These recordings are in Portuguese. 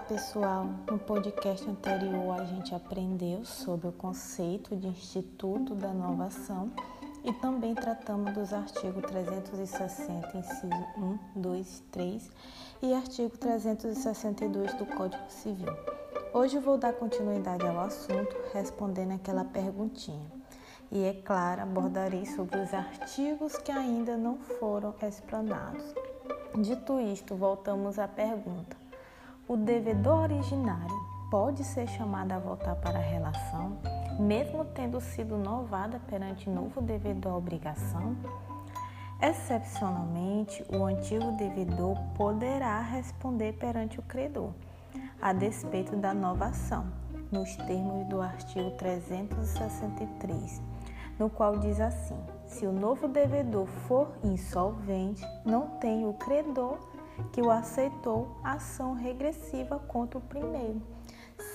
pessoal, no podcast anterior a gente aprendeu sobre o conceito de Instituto da Inovação e também tratamos dos artigos 360, inciso 1, 2, 3 e artigo 362 do Código Civil. Hoje vou dar continuidade ao assunto respondendo aquela perguntinha. E é claro, abordarei sobre os artigos que ainda não foram explanados. Dito isto, voltamos à pergunta: o devedor originário pode ser chamado a voltar para a relação, mesmo tendo sido novada perante novo devedor obrigação? Excepcionalmente, o antigo devedor poderá responder perante o credor, a despeito da nova ação, nos termos do artigo 363, no qual diz assim: se o novo devedor for insolvente, não tem o credor que o aceitou ação regressiva contra o primeiro,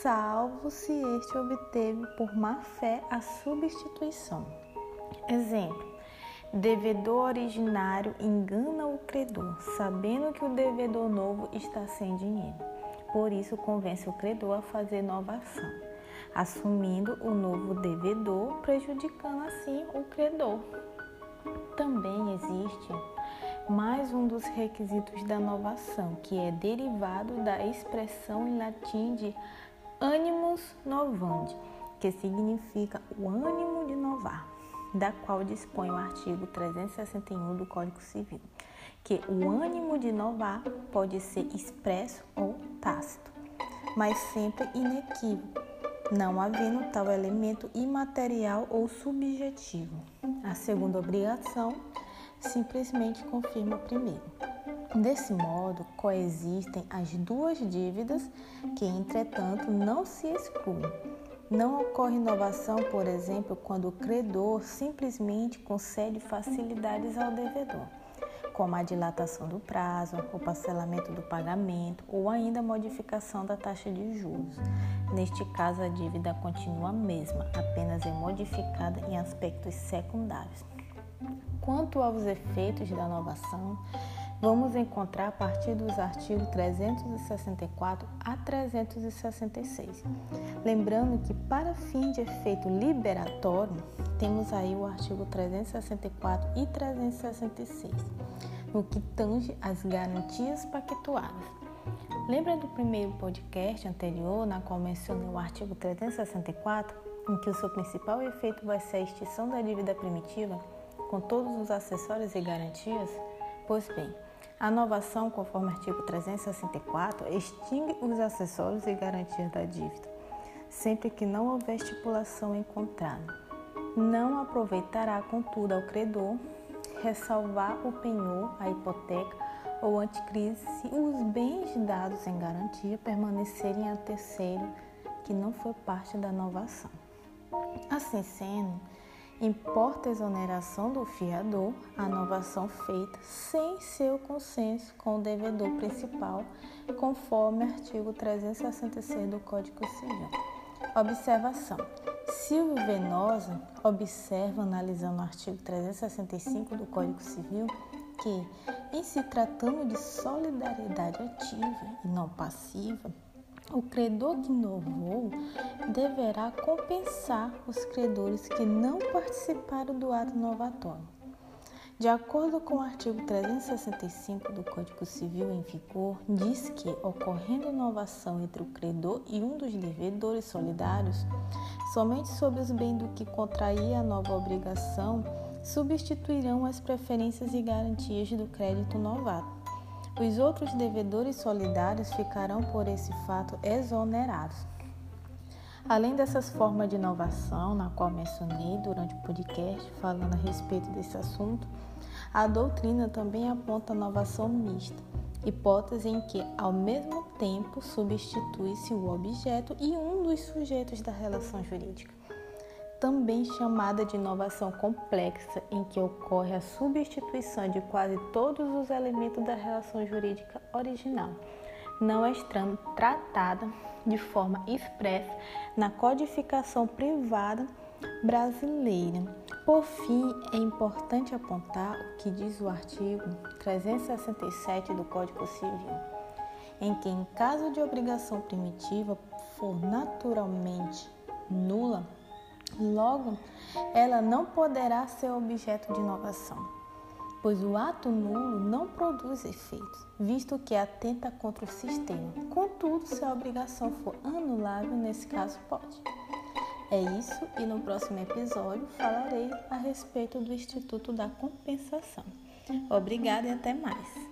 salvo se este obteve por má fé a substituição. Exemplo: devedor originário engana o credor, sabendo que o devedor novo está sem dinheiro. Por isso, convence o credor a fazer nova ação, assumindo o novo devedor, prejudicando assim o credor. Também existe mais um dos requisitos da novação, que é derivado da expressão em latim de animus novandi, que significa o ânimo de novar, da qual dispõe o artigo 361 do Código Civil, que o ânimo de novar pode ser expresso ou tácito, mas sempre inequívoco, não havendo tal elemento imaterial ou subjetivo. A segunda obrigação simplesmente confirma a primeira. Desse modo, coexistem as duas dívidas que, entretanto, não se excluem. Não ocorre inovação, por exemplo, quando o credor simplesmente concede facilidades ao devedor, como a dilatação do prazo, o parcelamento do pagamento ou ainda a modificação da taxa de juros. Neste caso, a dívida continua a mesma, apenas é modificada em aspectos secundários. Quanto aos efeitos da inovação, vamos encontrar a partir dos artigos 364 a 366. Lembrando que, para fim de efeito liberatório, temos aí o artigo 364 e 366, no que tange as garantias pactuadas. Lembra do primeiro podcast anterior, na qual mencionei o artigo 364, em que o seu principal efeito vai ser a extinção da dívida primitiva? Com todos os acessórios e garantias? Pois bem, a inovação, conforme o artigo 364, extingue os acessórios e garantias da dívida, sempre que não houver estipulação encontrada. Não aproveitará, contudo, ao credor ressalvar o penhor, a hipoteca ou anticrise se os bens dados em garantia permanecerem a terceiro que não foi parte da inovação. Assim sendo, Importa exoneração do fiador a inovação feita sem seu consenso com o devedor principal, conforme artigo 366 do Código Civil. Observação. Silvio Venosa observa, analisando o artigo 365 do Código Civil, que, em se tratando de solidariedade ativa e não passiva, o credor que inovou deverá compensar os credores que não participaram do ato novatório. De acordo com o artigo 365 do Código Civil em vigor, diz que, ocorrendo inovação entre o credor e um dos devedores solidários, somente sobre os bens do que contraía a nova obrigação substituirão as preferências e garantias do crédito novato. Os outros devedores solidários ficarão por esse fato exonerados. Além dessas formas de inovação, na qual mencionei durante o podcast falando a respeito desse assunto, a doutrina também aponta a inovação mista, hipótese em que, ao mesmo tempo, substitui-se o objeto e um dos sujeitos da relação jurídica também chamada de inovação complexa, em que ocorre a substituição de quase todos os elementos da relação jurídica original, não estando tratada de forma expressa na codificação privada brasileira. Por fim, é importante apontar o que diz o artigo 367 do Código Civil em que, em caso de obrigação primitiva, for naturalmente nula, logo ela não poderá ser objeto de inovação, pois o ato nulo não produz efeitos, visto que atenta contra o sistema. Contudo, se a obrigação for anulável, nesse caso pode. É isso, e no próximo episódio falarei a respeito do Instituto da Compensação. Obrigada e até mais.